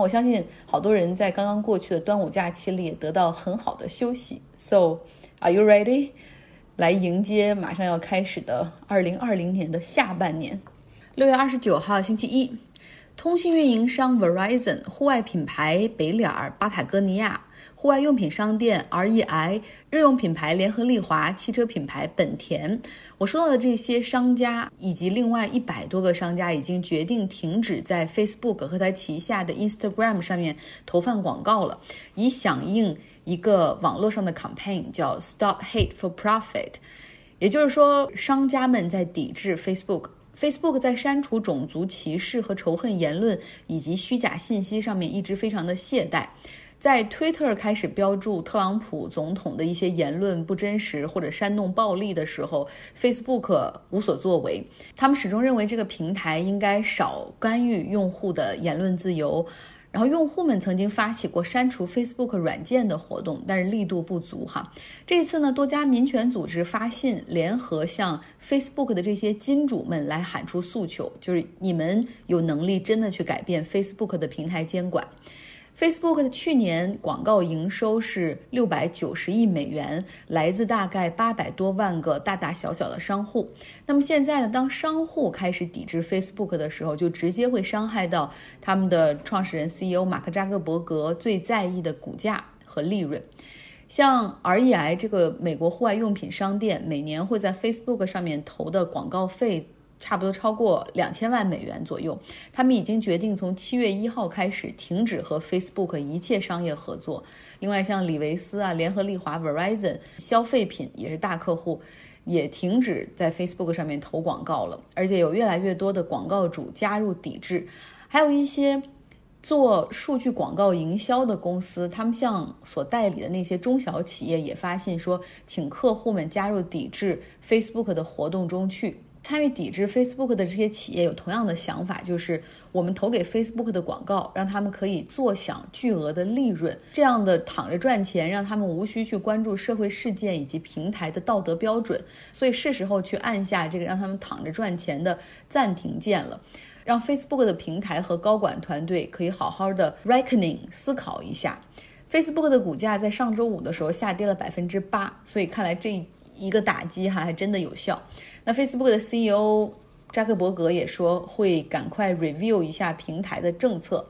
我相信好多人在刚刚过去的端午假期里也得到很好的休息。So, are you ready? 来迎接马上要开始的二零二零年的下半年。六月二十九号，星期一，通信运营商 Verizon、户外品牌北脸儿、巴塔哥尼亚。户外用品商店 REI、日用品牌联合利华、汽车品牌本田，我说到的这些商家以及另外一百多个商家已经决定停止在 Facebook 和它旗下的 Instagram 上面投放广告了，以响应一个网络上的 campaign，叫 Stop Hate for Profit。也就是说，商家们在抵制 Facebook。Facebook 在删除种族歧视和仇恨言论以及虚假信息上面一直非常的懈怠。在 Twitter 开始标注特朗普总统的一些言论不真实或者煽动暴力的时候，Facebook 无所作为。他们始终认为这个平台应该少干预用户的言论自由。然后，用户们曾经发起过删除 Facebook 软件的活动，但是力度不足哈。这次呢，多家民权组织发信，联合向 Facebook 的这些金主们来喊出诉求，就是你们有能力真的去改变 Facebook 的平台监管。Facebook 的去年广告营收是六百九十亿美元，来自大概八百多万个大大小小的商户。那么现在呢，当商户开始抵制 Facebook 的时候，就直接会伤害到他们的创始人 CEO 马克扎克伯格最在意的股价和利润。像 REI 这个美国户外用品商店，每年会在 Facebook 上面投的广告费。差不多超过两千万美元左右。他们已经决定从七月一号开始停止和 Facebook 一切商业合作。另外，像李维斯啊、联合利华、Verizon 消费品也是大客户，也停止在 Facebook 上面投广告了。而且有越来越多的广告主加入抵制。还有一些做数据广告营销的公司，他们向所代理的那些中小企业也发信说，请客户们加入抵制 Facebook 的活动中去。参与抵制 Facebook 的这些企业有同样的想法，就是我们投给 Facebook 的广告，让他们可以坐享巨额的利润，这样的躺着赚钱，让他们无需去关注社会事件以及平台的道德标准。所以是时候去按下这个让他们躺着赚钱的暂停键了，让 Facebook 的平台和高管团队可以好好的 reckoning 思考一下。Facebook 的股价在上周五的时候下跌了百分之八，所以看来这一个打击哈还真的有效。那 Facebook 的 CEO 扎克伯格也说会赶快 review 一下平台的政策，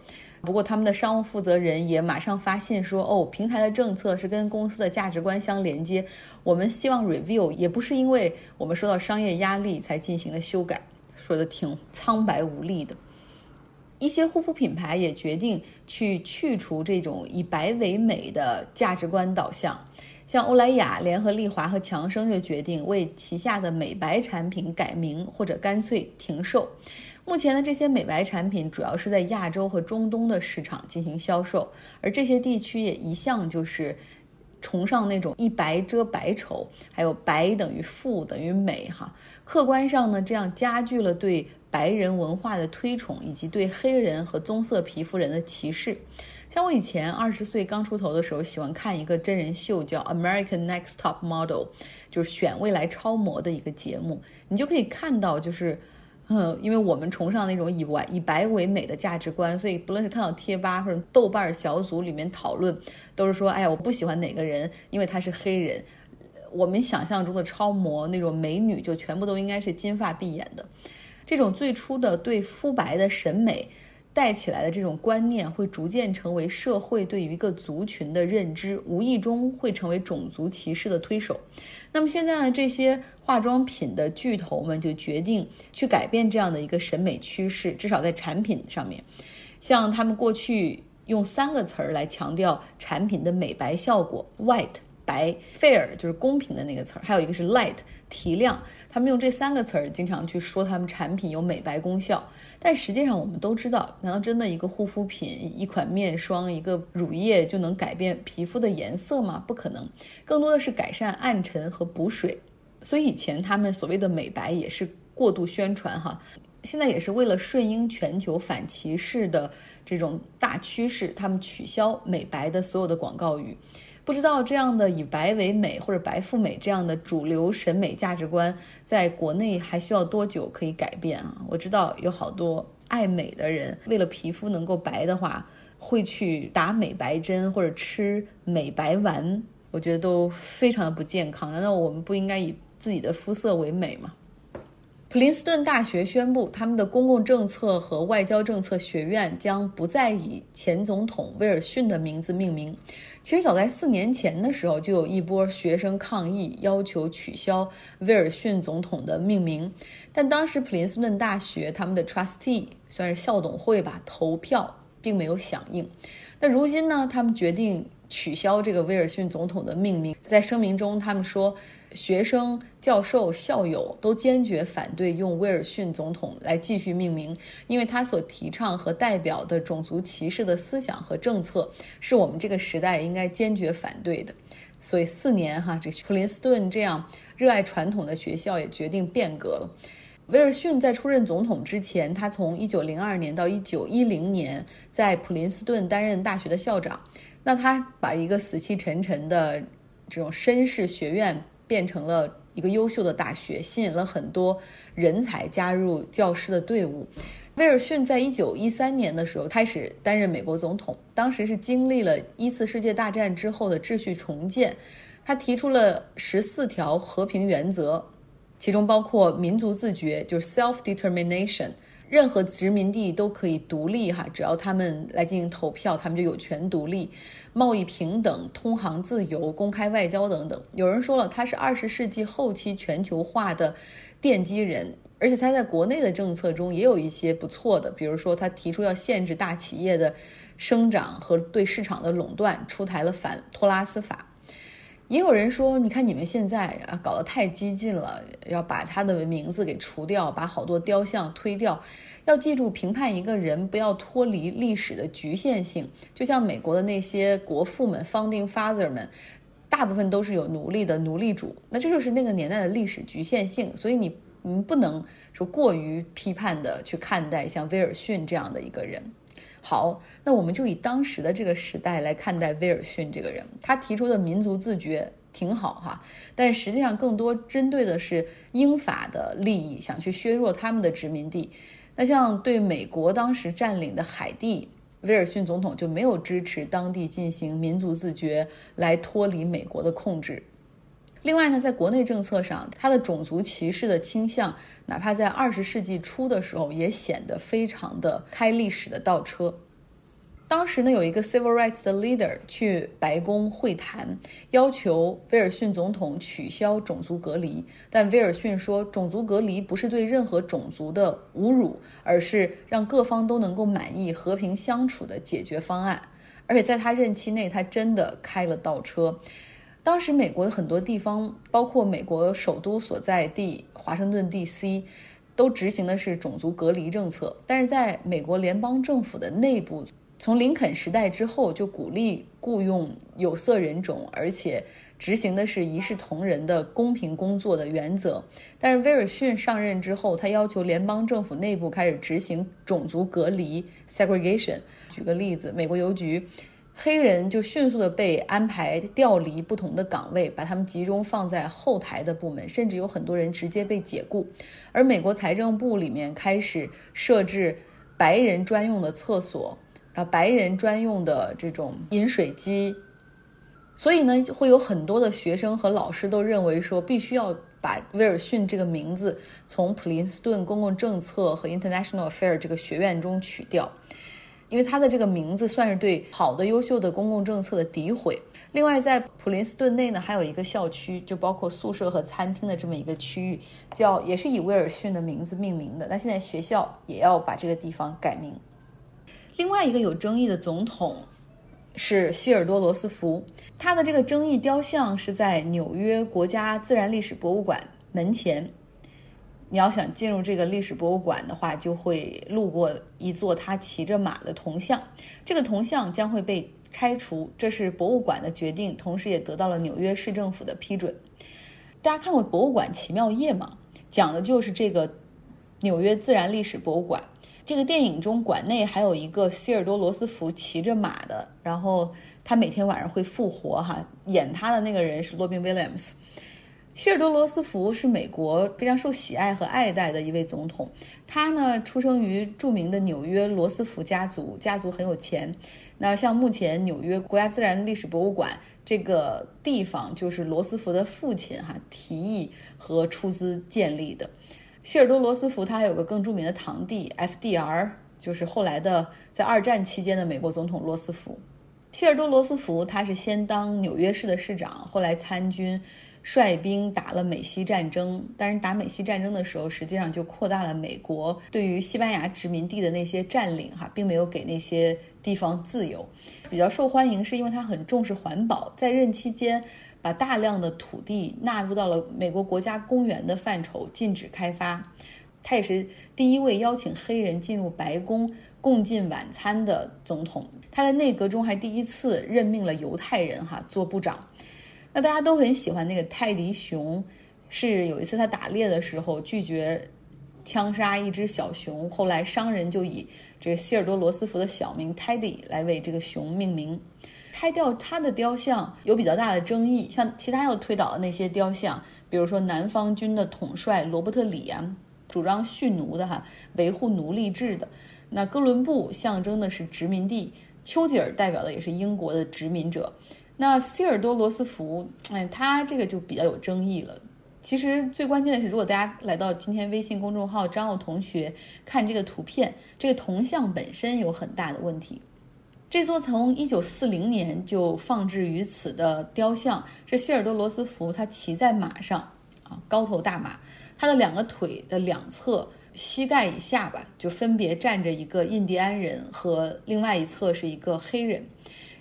不过他们的商务负责人也马上发现说，哦，平台的政策是跟公司的价值观相连接，我们希望 review，也不是因为我们受到商业压力才进行了修改，说的挺苍白无力的。一些护肤品牌也决定去去除这种以白为美的价值观导向。像欧莱雅、联合利华和强生就决定为旗下的美白产品改名或者干脆停售。目前的这些美白产品主要是在亚洲和中东的市场进行销售，而这些地区也一向就是崇尚那种一白遮百丑，还有白等于富等于美哈。客观上呢，这样加剧了对白人文化的推崇，以及对黑人和棕色皮肤人的歧视。像我以前二十岁刚出头的时候，喜欢看一个真人秀，叫《American Next Top Model》，就是选未来超模的一个节目。你就可以看到，就是，嗯，因为我们崇尚那种以白以白为美的价值观，所以不论是看到贴吧或者豆瓣小组里面讨论，都是说，哎呀，我不喜欢哪个人，因为他是黑人。我们想象中的超模那种美女，就全部都应该是金发碧眼的。这种最初的对肤白的审美。带起来的这种观念会逐渐成为社会对于一个族群的认知，无意中会成为种族歧视的推手。那么现在呢，这些化妆品的巨头们就决定去改变这样的一个审美趋势，至少在产品上面。像他们过去用三个词儿来强调产品的美白效果：white 白，fair 就是公平的那个词儿，还有一个是 light 提亮。他们用这三个词儿经常去说他们产品有美白功效。但实际上，我们都知道，难道真的一个护肤品、一款面霜、一个乳液就能改变皮肤的颜色吗？不可能，更多的是改善暗沉和补水。所以以前他们所谓的美白也是过度宣传哈，现在也是为了顺应全球反歧视的这种大趋势，他们取消美白的所有的广告语。不知道这样的以白为美或者白富美这样的主流审美价值观，在国内还需要多久可以改变啊？我知道有好多爱美的人，为了皮肤能够白的话，会去打美白针或者吃美白丸，我觉得都非常的不健康。难道我们不应该以自己的肤色为美吗？普林斯顿大学宣布，他们的公共政策和外交政策学院将不再以前总统威尔逊的名字命名。其实早在四年前的时候，就有一波学生抗议，要求取消威尔逊总统的命名。但当时普林斯顿大学他们的 trustee 算是校董会吧，投票并没有响应。那如今呢，他们决定取消这个威尔逊总统的命名。在声明中，他们说。学生、教授、校友都坚决反对用威尔逊总统来继续命名，因为他所提倡和代表的种族歧视的思想和政策是我们这个时代应该坚决反对的。所以四年哈，这普林斯顿这样热爱传统的学校也决定变革了。威尔逊在出任总统之前，他从1902年到1910年在普林斯顿担任大学的校长。那他把一个死气沉沉的这种绅士学院。变成了一个优秀的大学，吸引了很多人才加入教师的队伍。威尔逊在一九一三年的时候开始担任美国总统，当时是经历了一次世界大战之后的秩序重建，他提出了十四条和平原则，其中包括民族自觉，就是 self determination。任何殖民地都可以独立，哈，只要他们来进行投票，他们就有权独立。贸易平等、通航自由、公开外交等等。有人说了，他是二十世纪后期全球化的奠基人，而且他在国内的政策中也有一些不错的，比如说他提出要限制大企业的生长和对市场的垄断，出台了反托拉斯法。也有人说，你看你们现在啊搞得太激进了，要把他的名字给除掉，把好多雕像推掉。要记住，评判一个人不要脱离历史的局限性。就像美国的那些国父们 （founding father 们），大部分都是有奴隶的奴隶主，那这就是那个年代的历史局限性。所以你你不能说过于批判的去看待像威尔逊这样的一个人。好，那我们就以当时的这个时代来看待威尔逊这个人，他提出的民族自觉挺好哈，但实际上更多针对的是英法的利益，想去削弱他们的殖民地。那像对美国当时占领的海地，威尔逊总统就没有支持当地进行民族自觉来脱离美国的控制。另外呢，在国内政策上，他的种族歧视的倾向，哪怕在二十世纪初的时候，也显得非常的开历史的倒车。当时呢，有一个 civil rights 的 leader 去白宫会谈，要求威尔逊总统取消种族隔离。但威尔逊说，种族隔离不是对任何种族的侮辱，而是让各方都能够满意、和平相处的解决方案。而且在他任期内，他真的开了倒车。当时美国的很多地方，包括美国首都所在地华盛顿 D.C.，都执行的是种族隔离政策。但是在美国联邦政府的内部，从林肯时代之后，就鼓励雇佣有色人种，而且执行的是一视同仁的公平工作的原则。但是威尔逊上任之后，他要求联邦政府内部开始执行种族隔离 （segregation）。举个例子，美国邮局黑人就迅速的被安排调离不同的岗位，把他们集中放在后台的部门，甚至有很多人直接被解雇。而美国财政部里面开始设置白人专用的厕所。然后，白人专用的这种饮水机，所以呢，会有很多的学生和老师都认为说，必须要把威尔逊这个名字从普林斯顿公共政策和 International Affairs 这个学院中取掉，因为他的这个名字算是对好的、优秀的公共政策的诋毁。另外，在普林斯顿内呢，还有一个校区，就包括宿舍和餐厅的这么一个区域，叫也是以威尔逊的名字命名的。那现在学校也要把这个地方改名。另外一个有争议的总统是希尔多罗斯福，他的这个争议雕像是在纽约国家自然历史博物馆门前。你要想进入这个历史博物馆的话，就会路过一座他骑着马的铜像，这个铜像将会被拆除，这是博物馆的决定，同时也得到了纽约市政府的批准。大家看过《博物馆奇妙夜》吗？讲的就是这个纽约自然历史博物馆。这个电影中，馆内还有一个希尔多罗斯福骑着马的，然后他每天晚上会复活哈。演他的那个人是罗宾威廉姆斯。希尔多·罗斯福是美国非常受喜爱和爱戴的一位总统。他呢，出生于著名的纽约罗斯福家族，家族很有钱。那像目前纽约国家自然历史博物馆这个地方，就是罗斯福的父亲哈提议和出资建立的。希尔多·罗斯福他还有个更著名的堂弟 FDR，就是后来的在二战期间的美国总统罗斯福。希尔多·罗斯福他是先当纽约市的市长，后来参军。率兵打了美西战争，但是打美西战争的时候，实际上就扩大了美国对于西班牙殖民地的那些占领，哈，并没有给那些地方自由。比较受欢迎，是因为他很重视环保，在任期间把大量的土地纳入到了美国国家公园的范畴，禁止开发。他也是第一位邀请黑人进入白宫共进晚餐的总统。他在内阁中还第一次任命了犹太人，哈，做部长。那大家都很喜欢那个泰迪熊，是有一次他打猎的时候拒绝枪杀一只小熊，后来商人就以这个希尔多罗斯福的小名泰迪来为这个熊命名。拆掉他的雕像有比较大的争议，像其他要推倒的那些雕像，比如说南方军的统帅罗伯特里啊，主张蓄奴的哈，维护奴隶制的。那哥伦布象征的是殖民地，丘吉尔代表的也是英国的殖民者。那希尔多罗斯福，哎，他这个就比较有争议了。其实最关键的是，如果大家来到今天微信公众号张奥同学看这个图片，这个铜像本身有很大的问题。这座从一九四零年就放置于此的雕像是希尔多罗斯福，他骑在马上啊，高头大马，他的两个腿的两侧膝盖以下吧，就分别站着一个印第安人和另外一侧是一个黑人。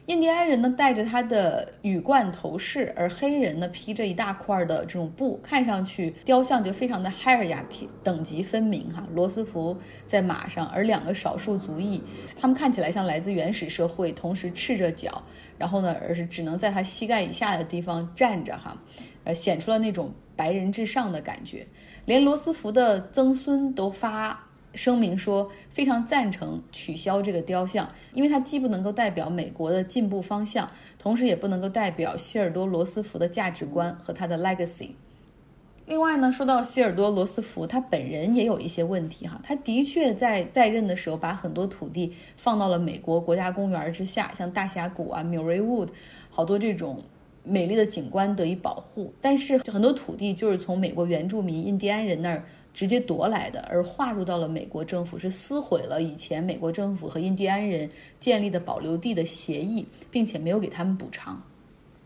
印第安人呢戴着他的羽冠头饰，而黑人呢披着一大块的这种布，看上去雕像就非常的 hierarchy 等级分明哈。罗斯福在马上，而两个少数族裔，他们看起来像来自原始社会，同时赤着脚，然后呢，而是只能在他膝盖以下的地方站着哈，呃，显出了那种白人至上的感觉。连罗斯福的曾孙都发。声明说非常赞成取消这个雕像，因为它既不能够代表美国的进步方向，同时也不能够代表希尔多罗斯福的价值观和他的 legacy。另外呢，说到希尔多罗斯福，他本人也有一些问题哈，他的确在在任的时候把很多土地放到了美国国家公园之下，像大峡谷啊、Murray Wood，好多这种美丽的景观得以保护，但是很多土地就是从美国原住民印第安人那儿。直接夺来的，而划入到了美国政府，是撕毁了以前美国政府和印第安人建立的保留地的协议，并且没有给他们补偿。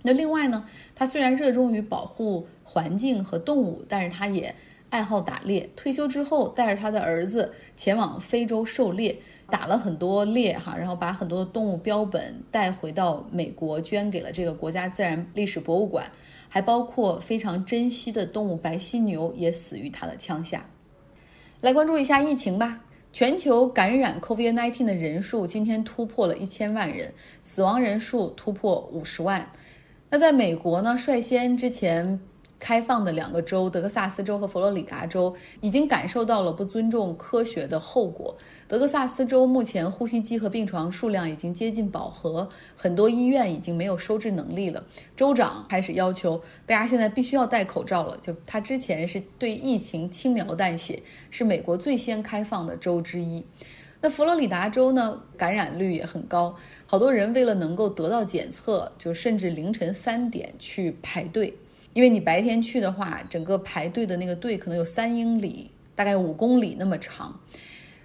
那另外呢，他虽然热衷于保护环境和动物，但是他也爱好打猎。退休之后，带着他的儿子前往非洲狩猎，打了很多猎哈，然后把很多的动物标本带回到美国，捐给了这个国家自然历史博物馆。还包括非常珍惜的动物白犀牛也死于他的枪下。来关注一下疫情吧，全球感染 COVID-19 的人数今天突破了一千万人，死亡人数突破五十万。那在美国呢，率先之前。开放的两个州，德克萨斯州和佛罗里达州，已经感受到了不尊重科学的后果。德克萨斯州目前呼吸机和病床数量已经接近饱和，很多医院已经没有收治能力了。州长开始要求大家现在必须要戴口罩了。就他之前是对疫情轻描淡写，是美国最先开放的州之一。那佛罗里达州呢，感染率也很高，好多人为了能够得到检测，就甚至凌晨三点去排队。因为你白天去的话，整个排队的那个队可能有三英里，大概五公里那么长。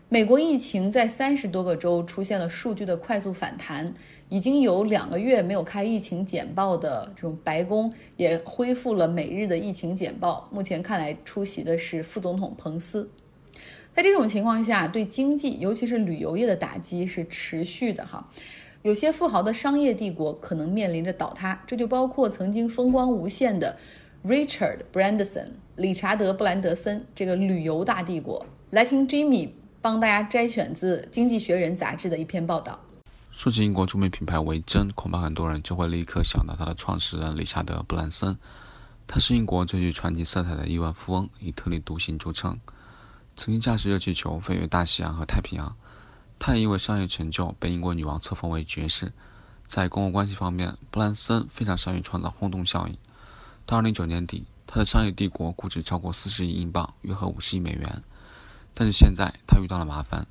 美国疫情在三十多个州出现了数据的快速反弹，已经有两个月没有开疫情简报的这种白宫也恢复了每日的疫情简报。目前看来，出席的是副总统彭斯。在这种情况下，对经济，尤其是旅游业的打击是持续的哈。有些富豪的商业帝国可能面临着倒塌，这就包括曾经风光无限的 Richard Branson 理查德·布兰德森这个旅游大帝国。来听 Jimmy 帮大家摘选自《经济学人》杂志的一篇报道。说起英国著名品牌维珍，恐怕很多人就会立刻想到它的创始人理查德·布兰森。他是英国最具传奇色彩的亿万富翁，以特立独行著称，曾经驾驶热气球飞越大西洋和太平洋。他也因为商业成就被英国女王册封为爵士。在公共关系方面，布兰森非常善于创造轰动效应。到2009年底，他的商业帝国估值超过四十亿英镑，约合五十亿美元。但是现在他遇到了麻烦。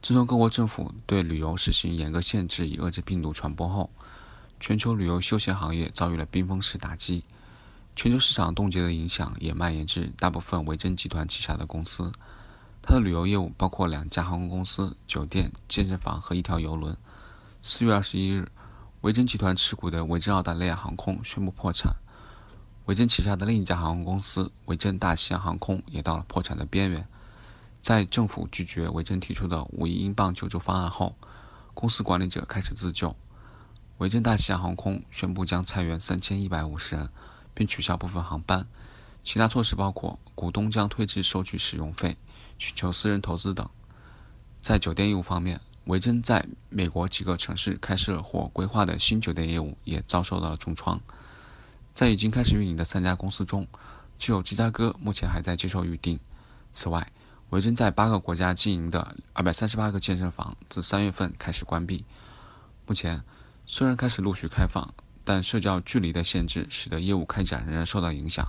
自从各国政府对旅游实行严格限制以遏制病毒传播后，全球旅游休闲行业遭遇了冰封式打击。全球市场冻结的影响也蔓延至大部分维珍集团旗下的公司。它的旅游业务包括两家航空公司、酒店、健身房和一条游轮。四月二十一日，维珍集团持股的维珍澳大利亚航空宣布破产。维珍旗下的另一家航空公司维珍大西洋航空也到了破产的边缘。在政府拒绝维珍提出的五亿英镑救助方案后，公司管理者开始自救。维珍大西洋航空宣布将裁员三千一百五十人，并取消部分航班。其他措施包括股东将推迟收取使用费。寻求私人投资等。在酒店业务方面，维珍在美国几个城市开设或规划的新酒店业务也遭受到了重创。在已经开始运营的三家公司中，只有芝加哥目前还在接受预订。此外，维珍在八个国家经营的二百三十八个健身房自三月份开始关闭。目前虽然开始陆续开放，但社交距离的限制使得业务开展仍然受到影响。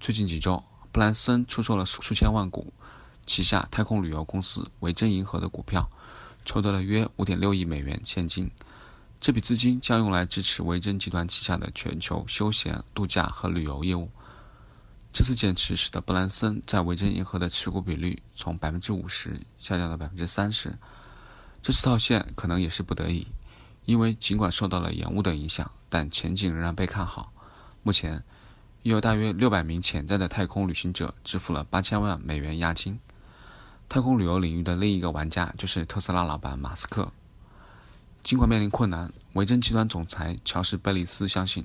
最近几周，布兰森出售了数千万股。旗下太空旅游公司维珍银河的股票，筹得了约五点六亿美元现金。这笔资金将用来支持维珍集团旗下的全球休闲度假和旅游业务。这次减持使得布兰森在维珍银河的持股比率从百分之五十下降到百分之三十。这次套现可能也是不得已，因为尽管受到了延误的影响，但前景仍然被看好。目前已有大约六百名潜在的太空旅行者支付了八千万美元押金。太空旅游领域的另一个玩家就是特斯拉老板马斯克。尽管面临困难，维珍集团总裁乔什·贝利斯相信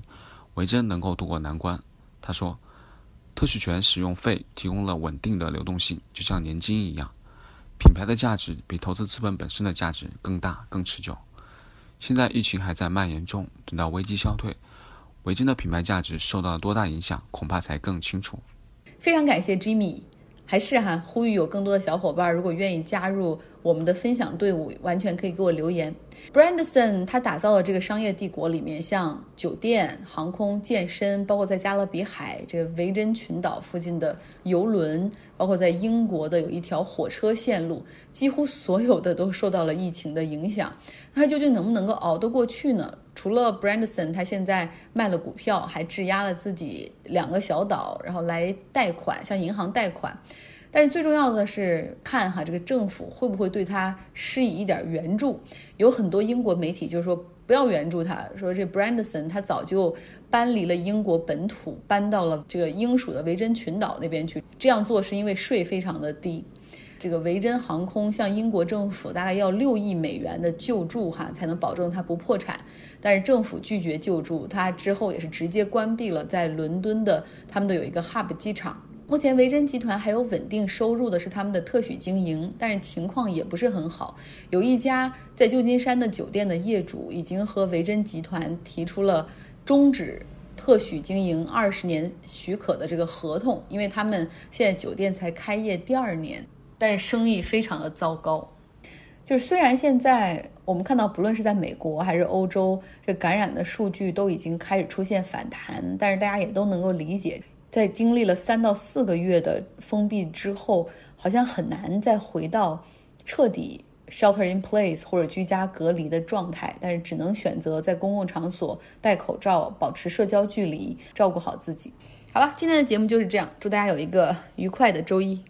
维珍能够渡过难关。他说：“特许权使用费提供了稳定的流动性，就像年金一样。品牌的价值比投资资本本身的价值更大、更持久。现在疫情还在蔓延中，等到危机消退，维珍的品牌价值受到了多大影响，恐怕才更清楚。”非常感谢 Jimmy。还是哈，呼吁有更多的小伙伴，如果愿意加入我们的分享队伍，完全可以给我留言。Brandson 他打造的这个商业帝国里面，像酒店、航空、健身，包括在加勒比海这个维珍群岛附近的游轮，包括在英国的有一条火车线路，几乎所有的都受到了疫情的影响。那他究竟能不能够熬得过去呢？除了 Brandson 他现在卖了股票，还质押了自己两个小岛，然后来贷款，向银行贷款。但是最重要的是看哈，这个政府会不会对他施以一点援助？有很多英国媒体就说不要援助他，说这 Brandson 他早就搬离了英国本土，搬到了这个英属的维珍群岛那边去。这样做是因为税非常的低。这个维珍航空向英国政府大概要六亿美元的救助，哈，才能保证它不破产。但是政府拒绝救助，它之后也是直接关闭了在伦敦的他们的有一个 hub 机场。目前维珍集团还有稳定收入的是他们的特许经营，但是情况也不是很好。有一家在旧金山的酒店的业主已经和维珍集团提出了终止特许经营二十年许可的这个合同，因为他们现在酒店才开业第二年。但是生意非常的糟糕，就是虽然现在我们看到，不论是在美国还是欧洲，这感染的数据都已经开始出现反弹，但是大家也都能够理解，在经历了三到四个月的封闭之后，好像很难再回到彻底 shelter in place 或者居家隔离的状态，但是只能选择在公共场所戴口罩，保持社交距离，照顾好自己。好了，今天的节目就是这样，祝大家有一个愉快的周一。